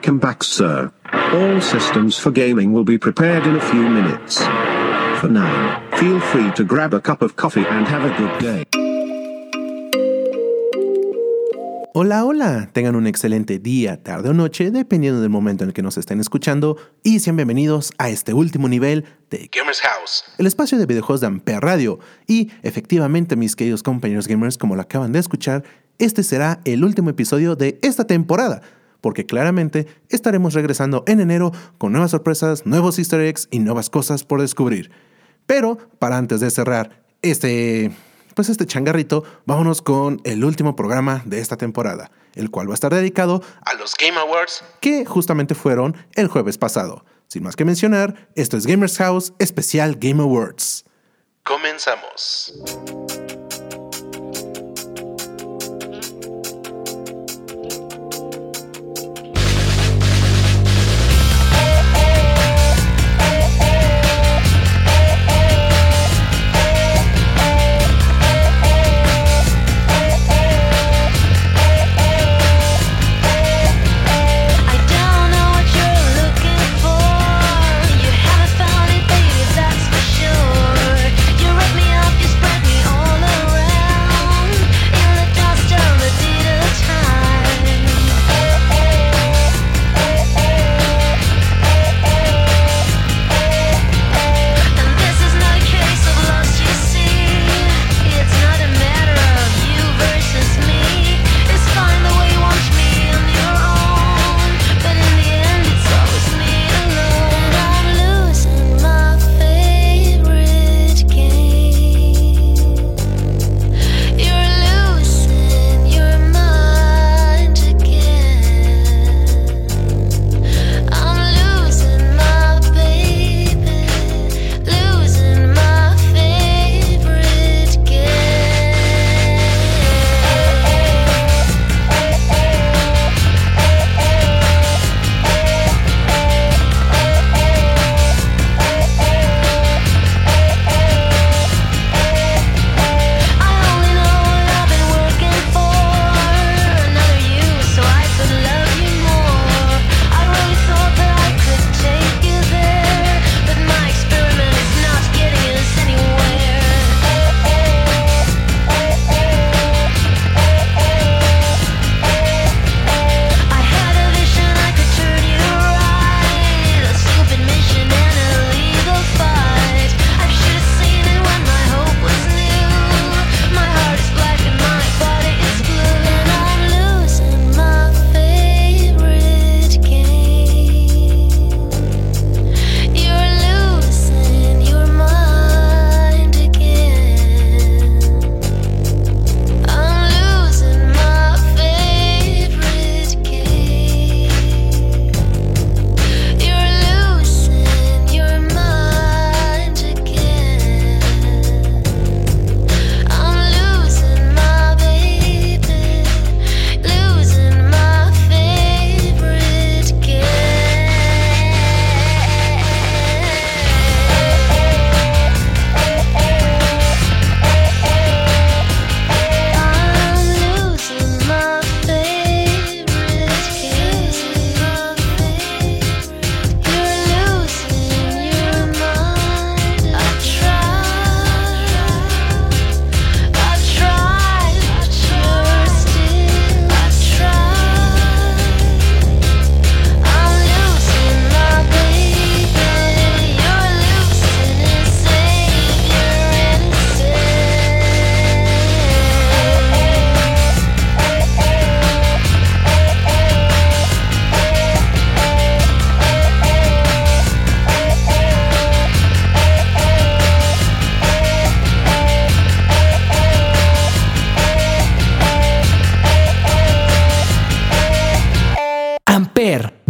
Welcome back, sir. All systems for gaming will be prepared in a few minutes. For now, feel free to grab a cup of coffee and have a good day. Hola, hola, tengan un excelente día, tarde o noche, dependiendo del momento en el que nos estén escuchando, y sean bienvenidos a este último nivel de Gamers House, el espacio de videojuegos de Ampere Radio. Y efectivamente, mis queridos compañeros gamers, como lo acaban de escuchar, este será el último episodio de esta temporada porque claramente estaremos regresando en enero con nuevas sorpresas, nuevos easter eggs y nuevas cosas por descubrir. Pero para antes de cerrar este pues este changarrito, vámonos con el último programa de esta temporada, el cual va a estar dedicado a los Game Awards que justamente fueron el jueves pasado. Sin más que mencionar, esto es Gamers House especial Game Awards. Comenzamos.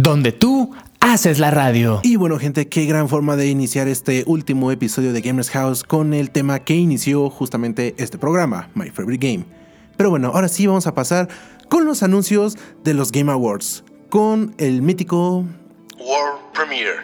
Donde tú haces la radio. Y bueno, gente, qué gran forma de iniciar este último episodio de Gamers House con el tema que inició justamente este programa, My Favorite Game. Pero bueno, ahora sí vamos a pasar con los anuncios de los Game Awards, con el mítico World Premiere.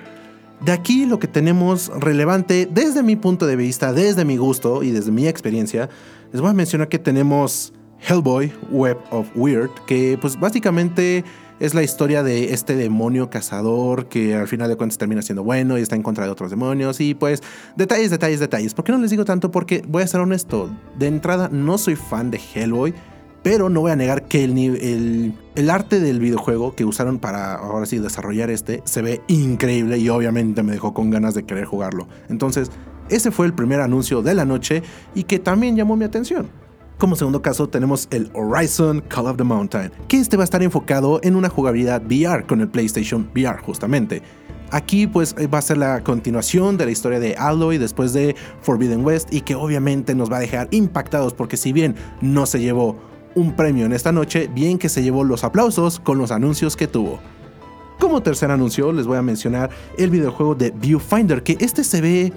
De aquí lo que tenemos relevante desde mi punto de vista, desde mi gusto y desde mi experiencia, les voy a mencionar que tenemos Hellboy, Web of Weird, que pues básicamente es la historia de este demonio cazador que al final de cuentas termina siendo bueno y está en contra de otros demonios y pues detalles, detalles, detalles. ¿Por qué no les digo tanto? Porque voy a ser honesto, de entrada no soy fan de Hellboy, pero no voy a negar que el, el, arte del videojuego que usaron para ahora sí desarrollar este se ve increíble y obviamente me dejó con ganas de querer jugarlo. Entonces, ese fue el primer anuncio de la noche y que también llamó mi atención. Como segundo caso tenemos el Horizon Call of the Mountain, que este va a estar enfocado en una jugabilidad VR con el PlayStation VR justamente. Aquí pues va a ser la continuación de la historia de Alloy después de Forbidden West y que obviamente nos va a dejar impactados porque si bien no se llevó un premio en esta noche, bien que se llevó los aplausos con los anuncios que tuvo. Como tercer anuncio les voy a mencionar el videojuego de Viewfinder, que este se ve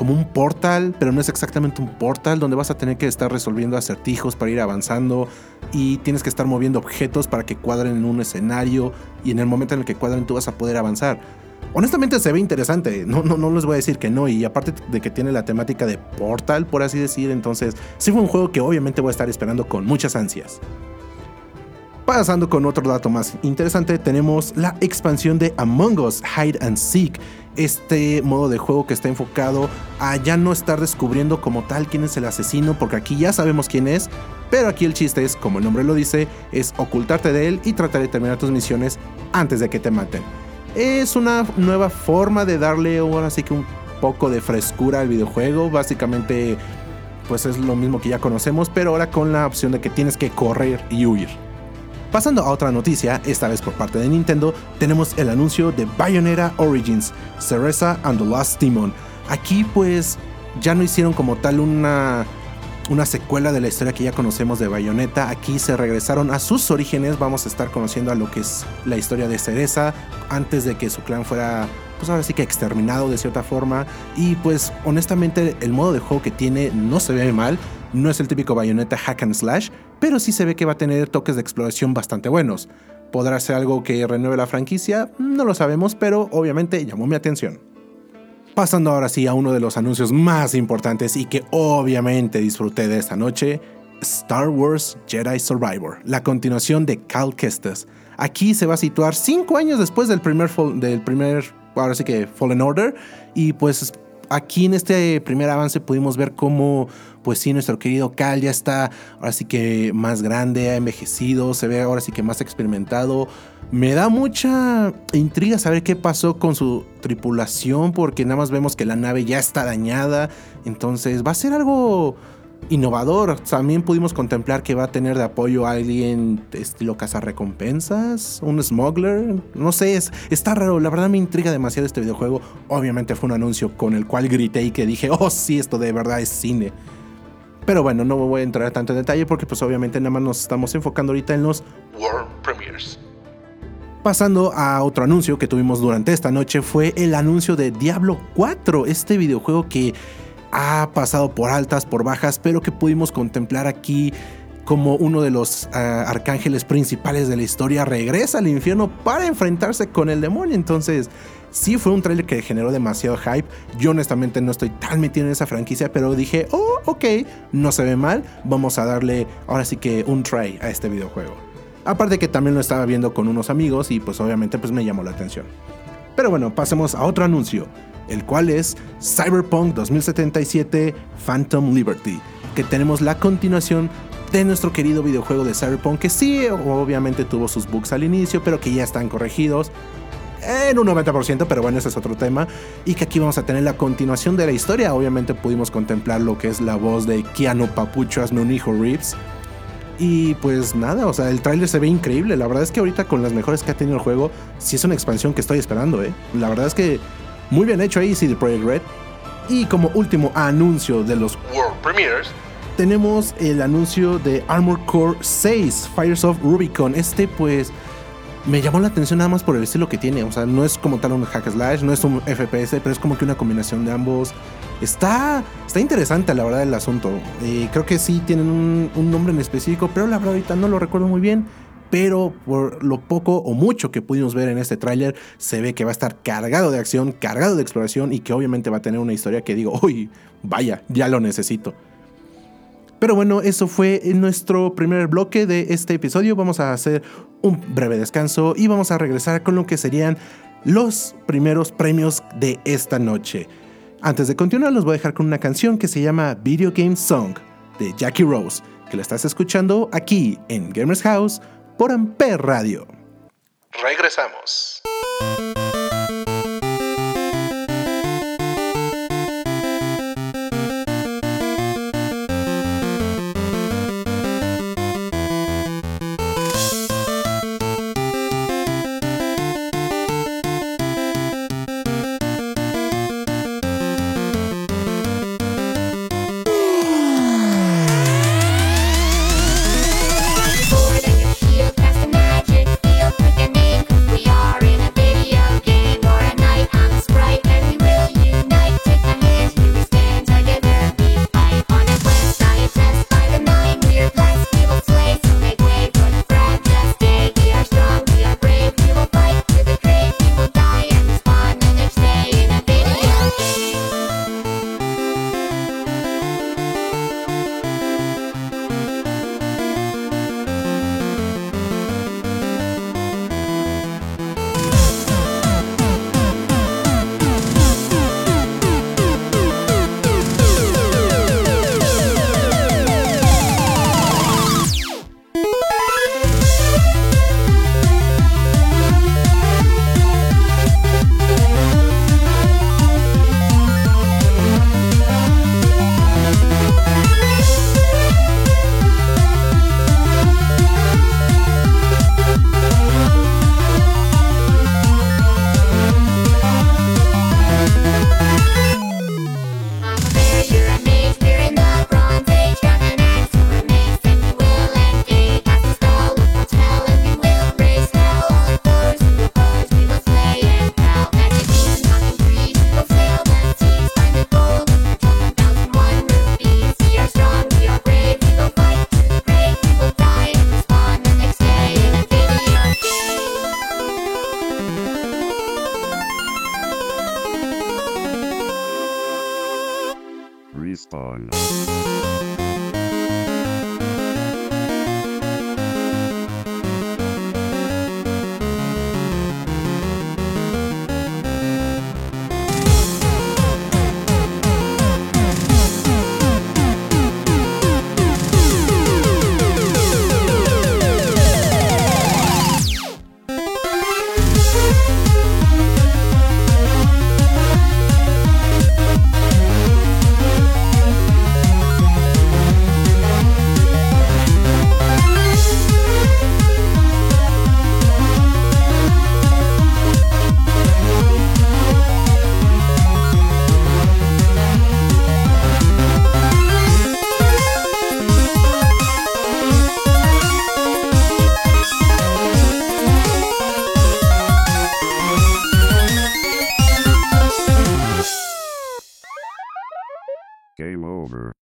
como un portal, pero no es exactamente un portal donde vas a tener que estar resolviendo acertijos para ir avanzando y tienes que estar moviendo objetos para que cuadren en un escenario y en el momento en el que cuadren tú vas a poder avanzar. Honestamente se ve interesante, no, no, no les voy a decir que no, y aparte de que tiene la temática de Portal, por así decir, entonces sí fue un juego que obviamente voy a estar esperando con muchas ansias. Pasando con otro dato más interesante, tenemos la expansión de Among Us Hide and Seek, este modo de juego que está enfocado a ya no estar descubriendo como tal quién es el asesino, porque aquí ya sabemos quién es, pero aquí el chiste es, como el nombre lo dice, es ocultarte de él y tratar de terminar tus misiones antes de que te maten. Es una nueva forma de darle ahora sí que un poco de frescura al videojuego, básicamente pues es lo mismo que ya conocemos, pero ahora con la opción de que tienes que correr y huir. Pasando a otra noticia, esta vez por parte de Nintendo, tenemos el anuncio de Bayonetta Origins, Cereza and the Last Demon. Aquí pues ya no hicieron como tal una, una secuela de la historia que ya conocemos de Bayonetta. Aquí se regresaron a sus orígenes, vamos a estar conociendo a lo que es la historia de Cereza antes de que su clan fuera pues ahora sí que exterminado de cierta forma. Y pues honestamente el modo de juego que tiene no se ve mal. No es el típico bayoneta hack and slash, pero sí se ve que va a tener toques de exploración bastante buenos. ¿Podrá ser algo que renueve la franquicia? No lo sabemos, pero obviamente llamó mi atención. Pasando ahora sí a uno de los anuncios más importantes y que obviamente disfruté de esta noche, Star Wars Jedi Survivor, la continuación de Cal Kestis. Aquí se va a situar 5 años después del primer, del primer, ahora sí que Fallen Order, y pues aquí en este primer avance pudimos ver cómo, pues sí, nuestro querido Cal ya está ahora sí que más grande, ha envejecido, se ve ahora sí que más experimentado. Me da mucha intriga saber qué pasó con su tripulación, porque nada más vemos que la nave ya está dañada. Entonces va a ser algo innovador. También pudimos contemplar que va a tener de apoyo a alguien estilo cazarrecompensas, un smuggler. No sé, es, está raro. La verdad me intriga demasiado este videojuego. Obviamente fue un anuncio con el cual grité y que dije, oh sí, esto de verdad es cine. Pero bueno, no voy a entrar tanto en detalle porque pues obviamente nada más nos estamos enfocando ahorita en los World Premiers. Pasando a otro anuncio que tuvimos durante esta noche fue el anuncio de Diablo 4, este videojuego que ha pasado por altas, por bajas, pero que pudimos contemplar aquí como uno de los uh, arcángeles principales de la historia regresa al infierno para enfrentarse con el demonio. Entonces, sí fue un trailer que generó demasiado hype. Yo honestamente no estoy tan metido en esa franquicia, pero dije, oh, ok, no se ve mal, vamos a darle ahora sí que un try a este videojuego. Aparte que también lo estaba viendo con unos amigos y pues obviamente pues me llamó la atención. Pero bueno, pasemos a otro anuncio el cual es Cyberpunk 2077 Phantom Liberty, que tenemos la continuación de nuestro querido videojuego de Cyberpunk, que sí, obviamente tuvo sus bugs al inicio, pero que ya están corregidos en un 90%, pero bueno, ese es otro tema. Y que aquí vamos a tener la continuación de la historia. Obviamente pudimos contemplar lo que es la voz de Keanu Papucho, hijo Reeves. Y pues nada, o sea, el tráiler se ve increíble. La verdad es que ahorita con las mejores que ha tenido el juego, sí es una expansión que estoy esperando, ¿eh? La verdad es que muy bien hecho ahí, CD Projekt Red. Y como último anuncio de los World Premiers, tenemos el anuncio de Armor Core 6, Fires of Rubicon. Este pues me llamó la atención nada más por el estilo que tiene. O sea, no es como tal un hack slash, no es un FPS, pero es como que una combinación de ambos. Está, está interesante, la verdad, el asunto. Eh, creo que sí tienen un, un nombre en específico, pero la verdad ahorita no lo recuerdo muy bien. Pero por lo poco o mucho que pudimos ver en este tráiler, se ve que va a estar cargado de acción, cargado de exploración y que obviamente va a tener una historia que digo, uy, vaya, ya lo necesito. Pero bueno, eso fue nuestro primer bloque de este episodio. Vamos a hacer un breve descanso y vamos a regresar con lo que serían los primeros premios de esta noche. Antes de continuar, los voy a dejar con una canción que se llama Video Game Song de Jackie Rose, que la estás escuchando aquí en Gamers House por Ampere Radio. Regresamos.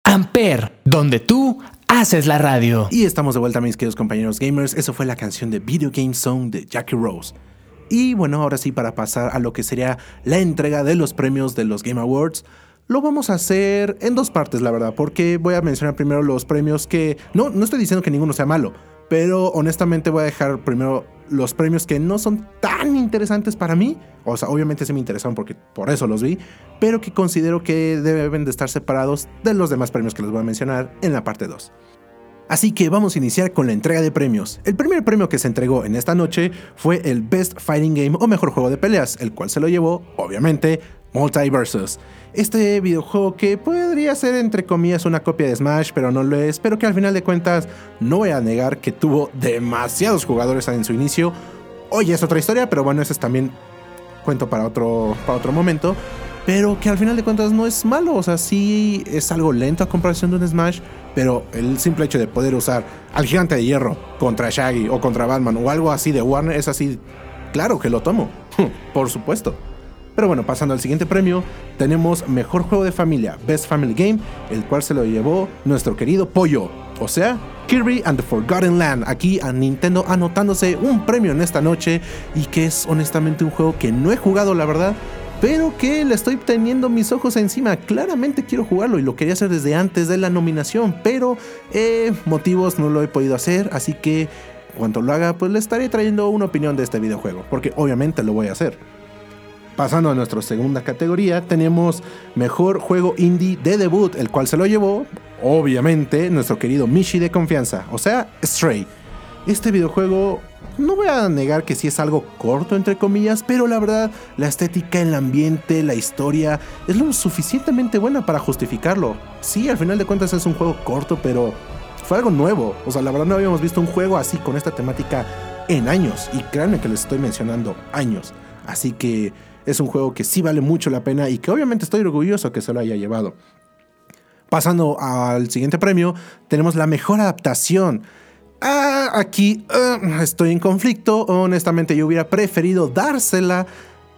Amper, donde tú haces la radio. Y estamos de vuelta, mis queridos compañeros gamers. Eso fue la canción de Video Game Song de Jackie Rose. Y bueno, ahora sí, para pasar a lo que sería la entrega de los premios de los Game Awards, lo vamos a hacer en dos partes, la verdad, porque voy a mencionar primero los premios que. No, no estoy diciendo que ninguno sea malo, pero honestamente voy a dejar primero los premios que no son tan interesantes para mí. O sea, obviamente sí me interesaron porque por eso los vi, pero que considero que deben de estar separados de los demás premios que les voy a mencionar en la parte 2. Así que vamos a iniciar con la entrega de premios. El primer premio que se entregó en esta noche fue el Best Fighting Game o mejor juego de peleas, el cual se lo llevó, obviamente, Multiversus. Este videojuego que podría ser entre comillas una copia de Smash, pero no lo es, pero que al final de cuentas no voy a negar que tuvo demasiados jugadores en su inicio. Hoy es otra historia, pero bueno, ese es también cuento para otro, para otro momento. Pero que al final de cuentas no es malo, o sea, sí es algo lento a comparación de un Smash, pero el simple hecho de poder usar al gigante de hierro contra Shaggy o contra Batman o algo así de Warner es así, claro que lo tomo, por supuesto. Pero bueno, pasando al siguiente premio, tenemos Mejor Juego de Familia, Best Family Game, el cual se lo llevó nuestro querido Pollo, o sea, Kirby and the Forgotten Land, aquí a Nintendo anotándose un premio en esta noche y que es honestamente un juego que no he jugado, la verdad, pero que le estoy teniendo mis ojos encima. Claramente quiero jugarlo y lo quería hacer desde antes de la nominación, pero eh, motivos no lo he podido hacer, así que cuando lo haga, pues le estaré trayendo una opinión de este videojuego, porque obviamente lo voy a hacer. Pasando a nuestra segunda categoría, tenemos Mejor Juego Indie de Debut, el cual se lo llevó, obviamente, nuestro querido Mishi de confianza, o sea, Stray. Este videojuego, no voy a negar que sí es algo corto, entre comillas, pero la verdad, la estética, el ambiente, la historia, es lo suficientemente buena para justificarlo. Sí, al final de cuentas es un juego corto, pero fue algo nuevo. O sea, la verdad no habíamos visto un juego así con esta temática en años. Y créanme que les estoy mencionando años. Así que es un juego que sí vale mucho la pena y que obviamente estoy orgulloso que se lo haya llevado. Pasando al siguiente premio, tenemos la mejor adaptación. Ah, aquí ah, estoy en conflicto. Honestamente, yo hubiera preferido dársela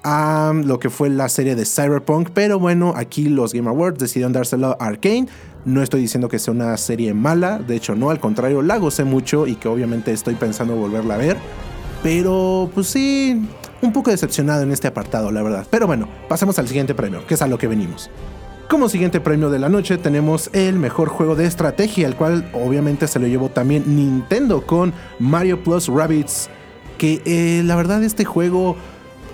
a lo que fue la serie de Cyberpunk, pero bueno, aquí los Game Awards decidieron dársela a Arkane. No estoy diciendo que sea una serie mala, de hecho no, al contrario, la gocé mucho y que obviamente estoy pensando volverla a ver. Pero pues sí, un poco decepcionado en este apartado, la verdad. Pero bueno, pasemos al siguiente premio, que es a lo que venimos. Como siguiente premio de la noche tenemos el mejor juego de estrategia, el cual obviamente se lo llevó también Nintendo con Mario Plus Rabbids, que eh, la verdad este juego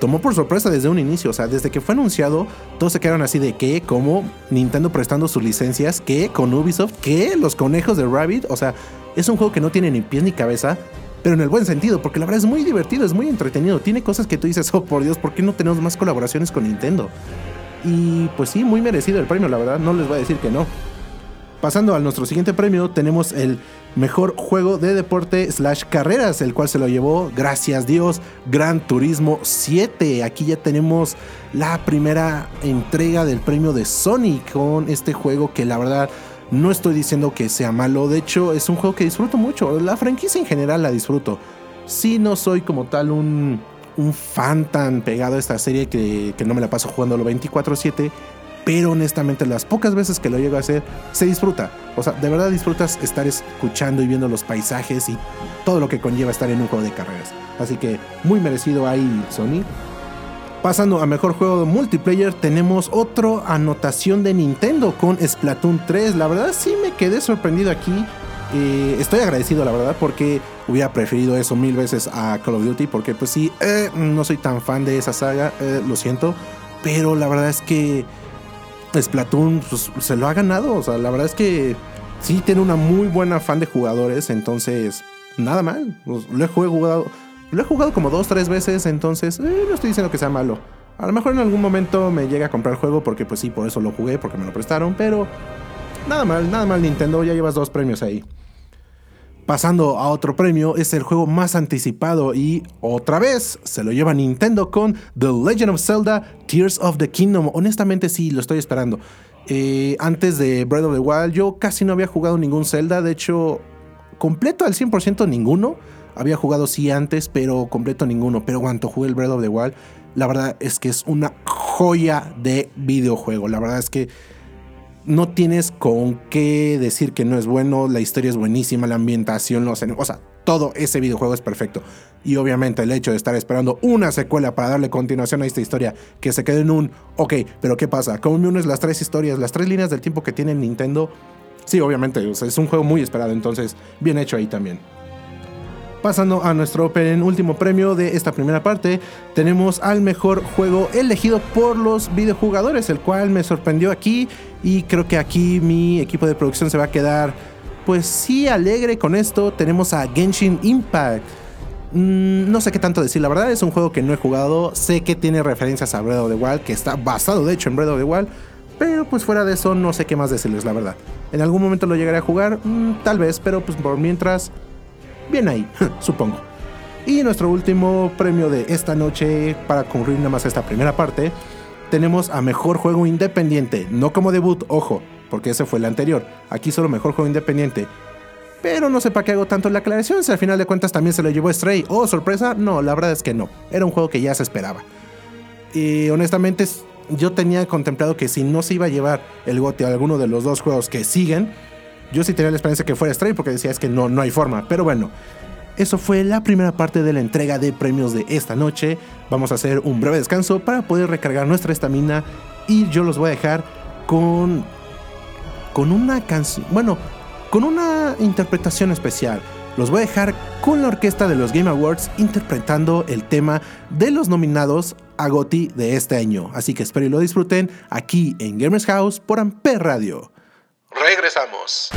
tomó por sorpresa desde un inicio, o sea, desde que fue anunciado, todos se quedaron así de que, como Nintendo prestando sus licencias, que con Ubisoft, que los conejos de Rabbit, o sea, es un juego que no tiene ni pies ni cabeza, pero en el buen sentido, porque la verdad es muy divertido, es muy entretenido, tiene cosas que tú dices, oh por Dios, ¿por qué no tenemos más colaboraciones con Nintendo? Y pues sí, muy merecido el premio, la verdad, no les voy a decir que no. Pasando a nuestro siguiente premio, tenemos el mejor juego de deporte slash carreras, el cual se lo llevó, gracias Dios, Gran Turismo 7. Aquí ya tenemos la primera entrega del premio de Sony con este juego que la verdad no estoy diciendo que sea malo, de hecho es un juego que disfruto mucho, la franquicia en general la disfruto. Sí no soy como tal un, fan tan pegado a esta serie que, que no me la paso jugándolo 24/7, pero honestamente las pocas veces que lo llego a hacer se disfruta. O sea, de verdad disfrutas estar escuchando y viendo los paisajes y todo lo que conlleva estar en un juego de carreras. Así que muy merecido ahí Sony. Pasando a mejor juego de multiplayer, tenemos otra anotación de Nintendo con Splatoon 3. La verdad sí me quedé sorprendido aquí. Eh, estoy agradecido, la verdad, porque hubiera preferido eso mil veces a Call of Duty. Porque pues sí, eh, no soy tan fan de esa saga, eh, lo siento. Pero la verdad es que Splatoon pues, se lo ha ganado. O sea, la verdad es que sí tiene una muy buena fan de jugadores. Entonces, nada mal. Pues, lo he jugado. Lo he jugado como dos, tres veces. Entonces, eh, no estoy diciendo que sea malo. A lo mejor en algún momento me llega a comprar el juego. Porque pues sí, por eso lo jugué. Porque me lo prestaron. Pero nada mal, nada mal Nintendo. Ya llevas dos premios ahí. Pasando a otro premio, es el juego más anticipado y otra vez se lo lleva Nintendo con The Legend of Zelda Tears of the Kingdom. Honestamente sí, lo estoy esperando. Eh, antes de Breath of the Wild yo casi no había jugado ningún Zelda, de hecho completo al 100% ninguno. Había jugado sí antes, pero completo ninguno. Pero cuando jugué el Breath of the Wild, la verdad es que es una joya de videojuego. La verdad es que no tienes con qué decir que no es bueno, la historia es buenísima, la ambientación, los enemigos, o sea, todo ese videojuego es perfecto. Y obviamente el hecho de estar esperando una secuela para darle continuación a esta historia, que se quede en un, ok, pero ¿qué pasa? ¿Cómo me unes las tres historias, las tres líneas del tiempo que tiene Nintendo? Sí, obviamente, es un juego muy esperado, entonces bien hecho ahí también. Pasando a nuestro último premio de esta primera parte, tenemos al mejor juego elegido por los videojugadores, el cual me sorprendió aquí y creo que aquí mi equipo de producción se va a quedar, pues sí, alegre con esto. Tenemos a Genshin Impact. Mm, no sé qué tanto decir, la verdad es un juego que no he jugado, sé que tiene referencias a Breath of the Wild, que está basado de hecho en Breath of the Wild, pero pues fuera de eso no sé qué más decirles, la verdad. En algún momento lo llegaré a jugar, Mm, tal vez, pero pues por mientras bien ahí, supongo. Y nuestro último premio de esta noche, para concluir nada más esta primera parte, tenemos a Mejor Juego Independiente, no como debut, ojo, porque ese fue el anterior. Aquí solo mejor juego independiente. Pero no sé para qué hago tanto la aclaración si al final de cuentas también se lo llevó Stray. Oh, sorpresa, no, la verdad es que no. Era un juego que ya se esperaba. Y honestamente yo tenía contemplado que si no se iba a llevar el GOTY a alguno de los dos juegos que siguen, yo sí tenía la esperanza que fuera Stray porque decía es que no, no hay forma. Pero bueno, eso fue la primera parte de la entrega de premios de esta noche. Vamos a hacer un breve descanso para poder recargar nuestra estamina y yo los voy a dejar con con una canción, bueno, con una interpretación especial. Los voy a dejar con la orquesta de los Game Awards interpretando el tema de los nominados a GOTY de este año. Así que espero y lo disfruten aquí en Gamers House por Amper Radio. Regresamos.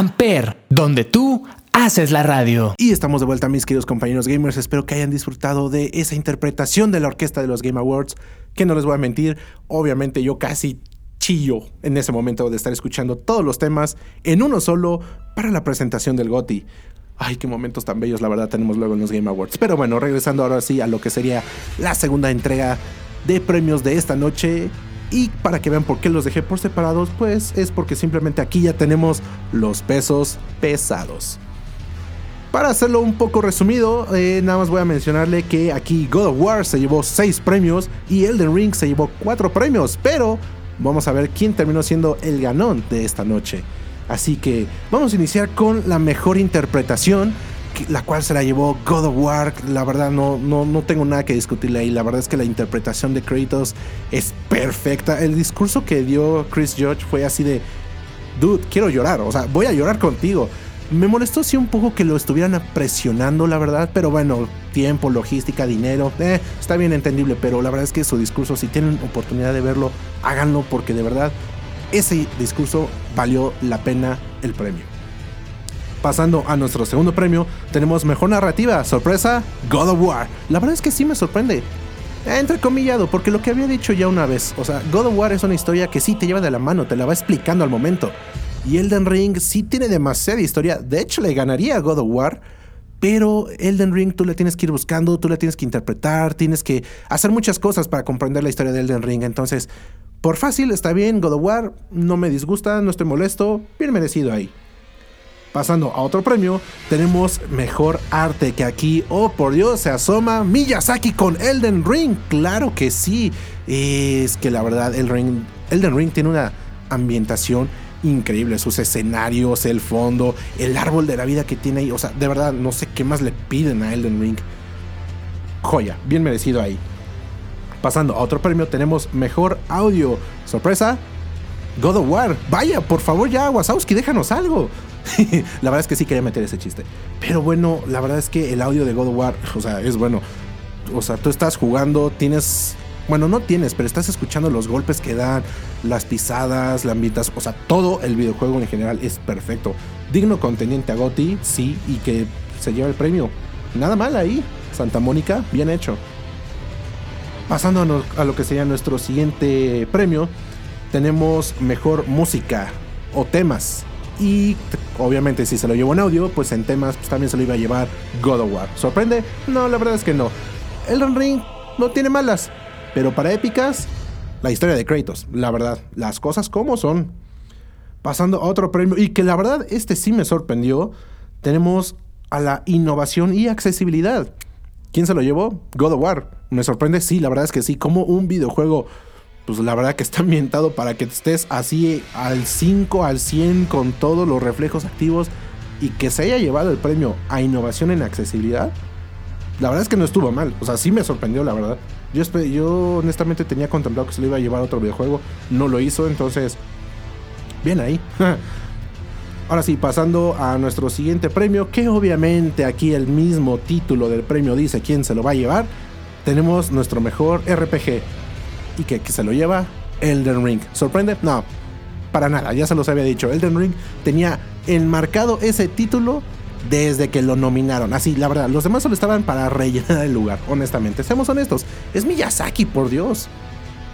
Amper, donde tú haces la radio. Y estamos de vuelta, mis queridos compañeros gamers. Espero que hayan disfrutado de esa interpretación de la orquesta de los Game Awards. Que no les voy a mentir, obviamente yo casi chillo en ese momento de estar escuchando todos los temas en uno solo para la presentación del GOTY. Ay, qué momentos tan bellos, la verdad, tenemos luego en los Game Awards. Pero bueno, regresando ahora sí a lo que sería la segunda entrega de premios de esta noche. Y para que vean por qué los dejé por separados, pues es porque simplemente aquí ya tenemos los pesos pesados. Para hacerlo un poco resumido, eh, nada más voy a mencionarle que aquí God of War se llevó 6 premios y Elden Ring se llevó 4 premios, pero vamos a ver quién terminó siendo el ganón de esta noche. Así que vamos a iniciar con la mejor interpretación, la cual se la llevó God of War. La verdad no, no, no tengo nada que discutirle ahí. La verdad es que la interpretación de Kratos es perfecta. El discurso que dio Chris Judge fue así de, dude, quiero llorar. O sea, voy a llorar contigo. Me molestó sí un poco que lo estuvieran presionando, la verdad, pero bueno, tiempo, logística, dinero, eh, está bien entendible, pero la verdad es que su discurso, si tienen oportunidad de verlo, háganlo porque de verdad ese discurso valió la pena el premio. Pasando a nuestro segundo premio, tenemos mejor narrativa, sorpresa, God of War. La verdad es que sí me sorprende. Eh, Entrecomillado, porque lo que había dicho ya una vez, o sea, God of War es una historia que sí te lleva de la mano, te la va explicando al momento. Y Elden Ring sí tiene demasiada historia, de hecho le ganaría a God of War, pero Elden Ring tú le tienes que ir buscando, tú le tienes que interpretar, tienes que hacer muchas cosas para comprender la historia de Elden Ring. Entonces, por fácil está bien, God of War, no me disgusta, no estoy molesto, bien merecido ahí. Pasando a otro premio, tenemos mejor arte que aquí, oh por Dios, se asoma Miyazaki con Elden Ring. Claro que sí, es que la verdad el Ring, Elden Ring tiene una ambientación increíble, sus escenarios, el fondo, el árbol de la vida que tiene ahí, o sea, de verdad no sé qué más le piden a Elden Ring. Joya, bien merecido ahí. Pasando a otro premio, tenemos mejor audio. Sorpresa, God of War. Vaya, por favor ya, Wazowski, déjanos algo. la verdad es que sí quería meter ese chiste. Pero bueno, la verdad es que el audio de God of War, o sea, es bueno. O sea, tú estás jugando, tienes... Bueno, no tienes, pero estás escuchando los golpes que dan, las pisadas, la ambientación, o sea, todo el videojuego en general es perfecto. Digno contendiente a GOTY, sí, y que se lleva el premio. Nada mal ahí. Santa Mónica, bien hecho. Pasando a lo que sería nuestro siguiente premio, tenemos mejor música o temas. Y obviamente si se lo llevó en audio, pues en temas pues, también se lo iba a llevar God of War. ¿Sorprende? No, la verdad es que no. Elden Ring no tiene malas, pero para épicas, la historia de Kratos, la verdad, las cosas como son. Pasando a otro premio, y que la verdad este sí me sorprendió, tenemos a la innovación y accesibilidad. ¿Quién se lo llevó? God of War. Me sorprende, sí, la verdad es que sí, como un videojuego, pues la verdad que está ambientado para que estés así al 5, al 100 con todos los reflejos activos y que se haya llevado el premio a innovación en accesibilidad. La verdad es que no estuvo mal, o sea, sí me sorprendió, la verdad. Yo, yo honestamente tenía contemplado que se lo iba a llevar a otro videojuego, no lo hizo, entonces, bien ahí. Ahora sí, pasando a nuestro siguiente premio, que obviamente aquí el mismo título del premio dice quién se lo va a llevar. Tenemos nuestro mejor RPG. ¿Y que, que se lo lleva? Elden Ring. ¿Sorprende? No, para nada, ya se los había dicho. Elden Ring tenía enmarcado ese título desde que lo nominaron. Así, la verdad, los demás solo estaban para rellenar el lugar, honestamente. Seamos honestos, es Miyazaki, por Dios.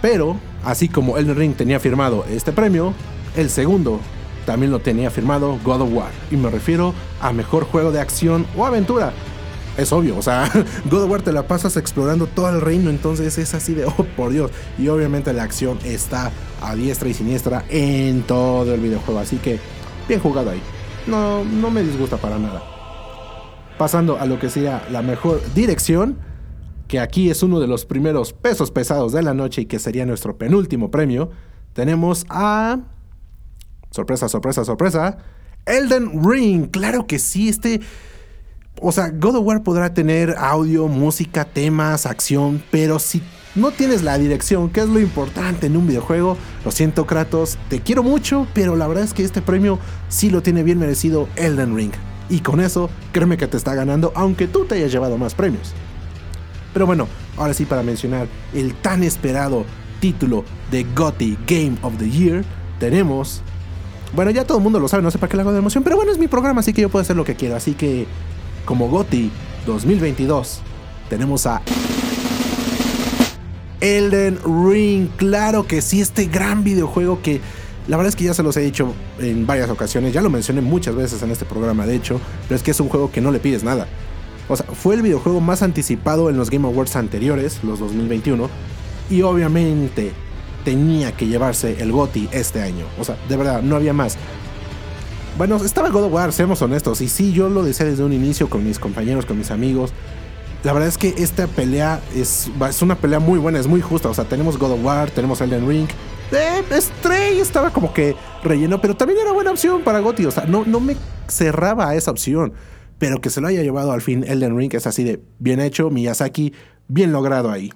Pero, así como Elden Ring tenía firmado este premio, el segundo también lo tenía firmado God of War. Y me refiero a mejor juego de acción o aventura. Es obvio, o sea, God of War te la pasas explorando todo el reino, entonces es así de, oh por Dios. Y obviamente la acción está a diestra y siniestra en todo el videojuego, así que bien jugado ahí. No, no me disgusta para nada. Pasando a lo que sería la mejor dirección, que aquí es uno de los primeros pesos pesados de la noche y que sería nuestro penúltimo premio, tenemos a... Sorpresa, sorpresa, sorpresa. Elden Ring, claro que sí, este... O sea, God of War podrá tener audio, música, temas, acción, pero si no tienes la dirección, que es lo importante en un videojuego, lo siento Kratos, te quiero mucho, pero la verdad es que este premio sí lo tiene bien merecido Elden Ring. Y con eso, créeme que te está ganando, aunque tú te hayas llevado más premios. Pero bueno, ahora sí para mencionar el tan esperado título de GOTY Game of the Year, tenemos... Bueno, ya todo el mundo lo sabe, no sé para qué le hago de emoción, pero bueno, es mi programa, así que yo puedo hacer lo que quiero. Así que, como GOTY 2022, tenemos a Elden Ring. Claro que sí, este gran videojuego que la verdad es que ya se los he dicho en varias ocasiones, ya lo mencioné muchas veces en este programa, de hecho, pero es que es un juego que no le pides nada. O sea, fue el videojuego más anticipado en los Game Awards anteriores, los 2021, y obviamente tenía que llevarse el GOTY este año. O sea, de verdad, no había más. Bueno, estaba God of War, seamos honestos, y sí, yo lo decía desde un inicio con mis compañeros, con mis amigos. La verdad es que esta pelea es, es una pelea muy buena, es muy justa. O sea, tenemos God of War, tenemos Elden Ring, eh, Stray estaba como que relleno, pero también era buena opción para Gotti. O sea, no, no me cerraba a esa opción. Pero que se lo haya llevado al fin Elden Ring es así de bien hecho, Miyazaki, bien logrado ahí.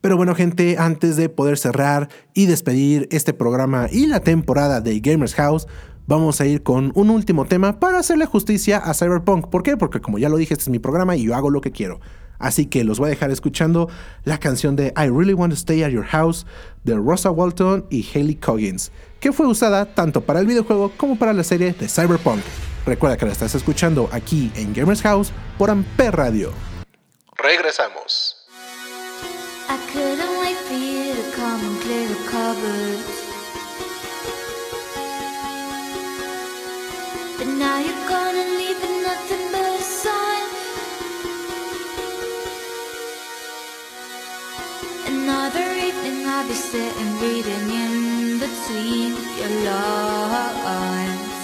Pero bueno, gente, antes de poder cerrar y despedir este programa y la temporada de Gamers House, vamos a ir con un último tema para hacerle justicia a Cyberpunk. ¿Por qué? Porque como ya lo dije, este es mi programa y yo hago lo que quiero. Así que los voy a dejar escuchando la canción de I Really Want to Stay at Your House de Rosa Walton y Haley Coggins, que fue usada tanto para el videojuego como para la serie de Cyberpunk. Recuerda que la estás escuchando aquí en Gamers House por Amper Radio. Regresamos. I now you're gone and leaving nothing but a sign. Another evening I'll be sitting reading in between your lines.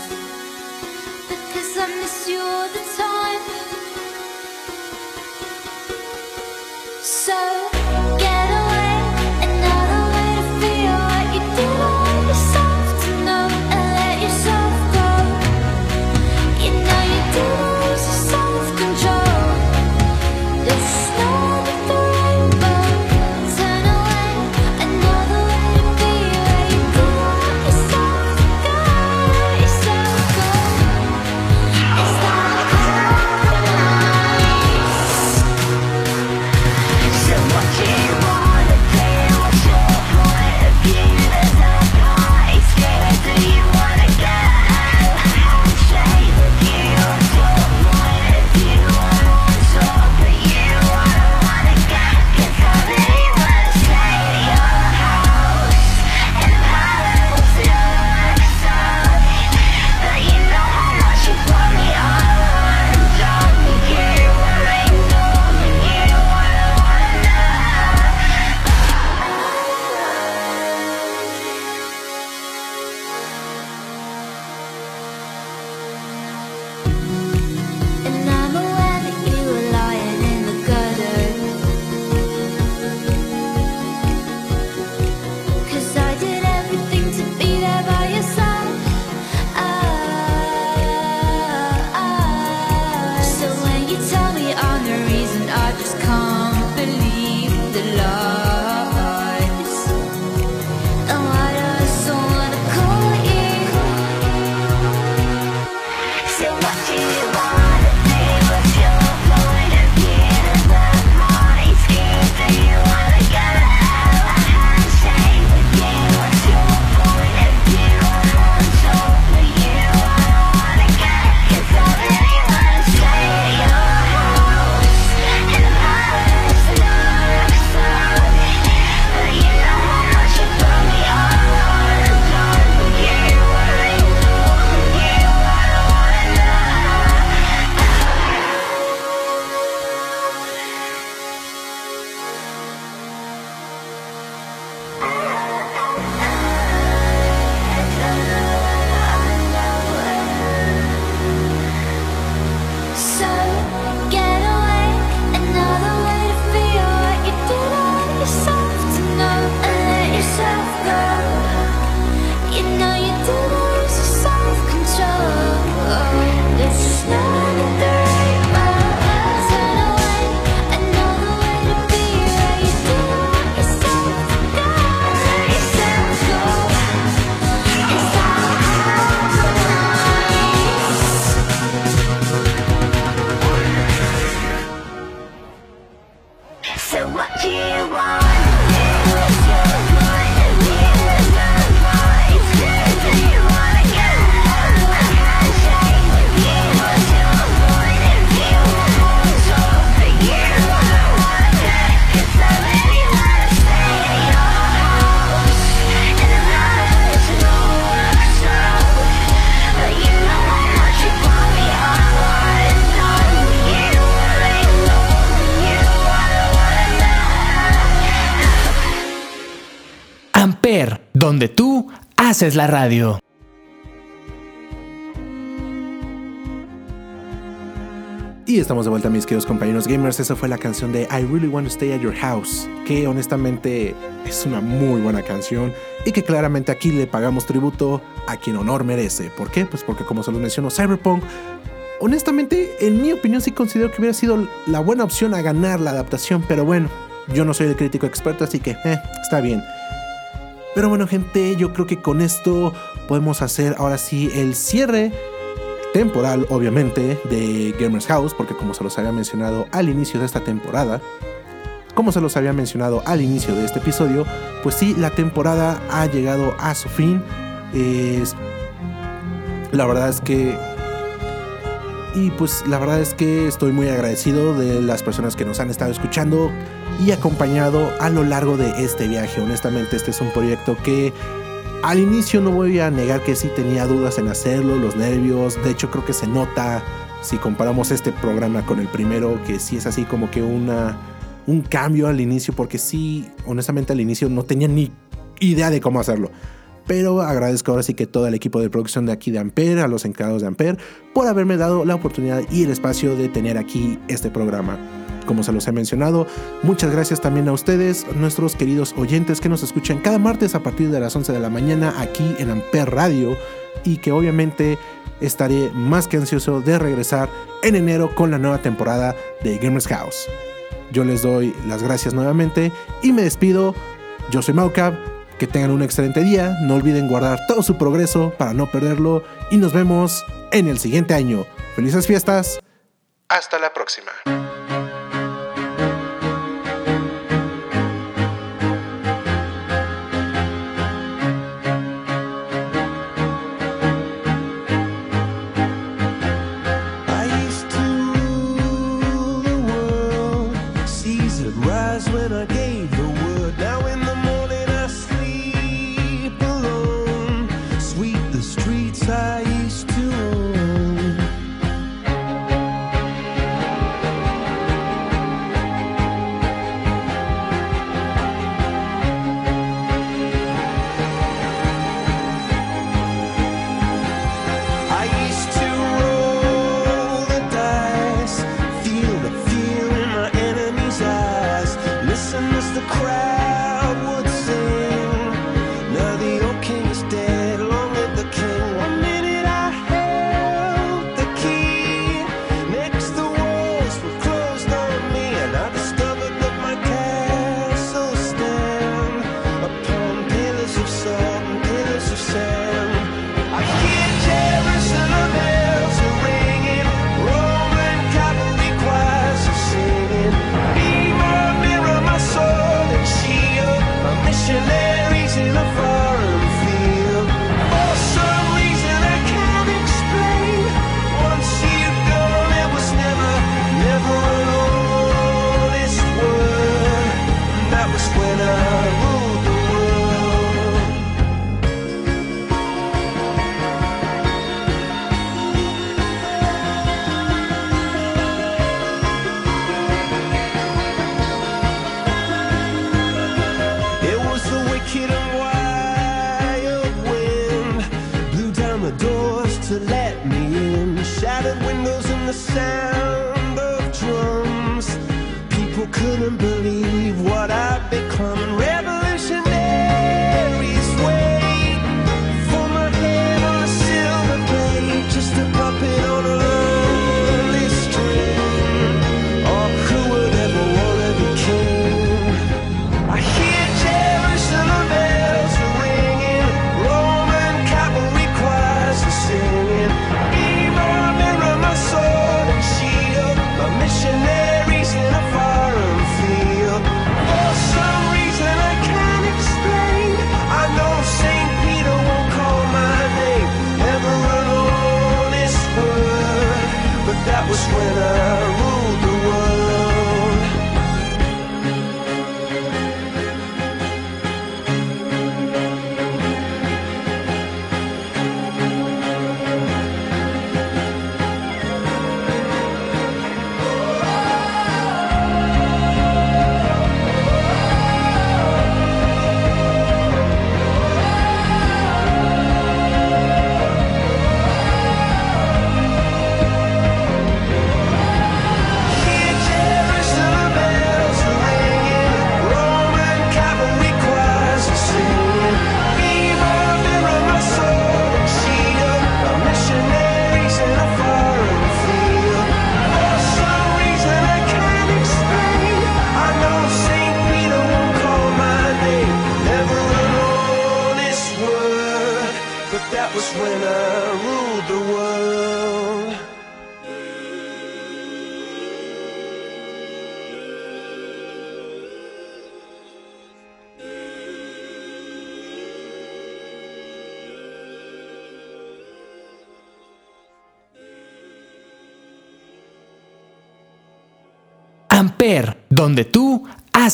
Because I miss you all the time. So donde tú haces la radio. Y estamos de vuelta, mis queridos compañeros gamers. Esa fue la canción de I Really Want to Stay at Your House, que honestamente es una muy buena canción y que claramente aquí le pagamos tributo a quien honor merece. ¿Por qué? Pues porque, como se lo mencionó, Cyberpunk, honestamente, en mi opinión, sí considero que hubiera sido la buena opción a ganar la adaptación, pero bueno, yo no soy el crítico experto, así que eh, está bien. Pero bueno, gente, yo creo que con esto podemos hacer ahora sí el cierre temporal, obviamente, de Gamers House, porque como se los había mencionado al inicio de esta temporada, como se los había mencionado al inicio de este episodio, pues sí, la temporada ha llegado a su fin. La verdad es que... Y pues la verdad es que estoy muy agradecido de las personas que nos han estado escuchando y acompañado a lo largo de este viaje. Honestamente, este es un proyecto que al inicio no voy a negar que sí tenía dudas en hacerlo, los nervios. De hecho, creo que se nota si comparamos este programa con el primero, que sí es así como que una, un cambio al inicio, porque sí, honestamente al inicio no tenía ni idea de cómo hacerlo. Pero agradezco ahora sí que todo el equipo de producción de aquí de Ampere, a los encargados de Ampere, por haberme dado la oportunidad y el espacio de tener aquí este programa. Como se los he mencionado, muchas gracias también a ustedes, nuestros queridos oyentes que nos escuchan cada martes a partir de las 11 de la mañana aquí en Ampere Radio y que obviamente estaré más que ansioso de regresar en enero con la nueva temporada de Gamers House. Yo les doy las gracias nuevamente y me despido. Yo soy Maucab. Que tengan un excelente día. No olviden guardar todo su progreso para no perderlo. Y nos vemos en el siguiente año. Felices fiestas. Hasta la próxima.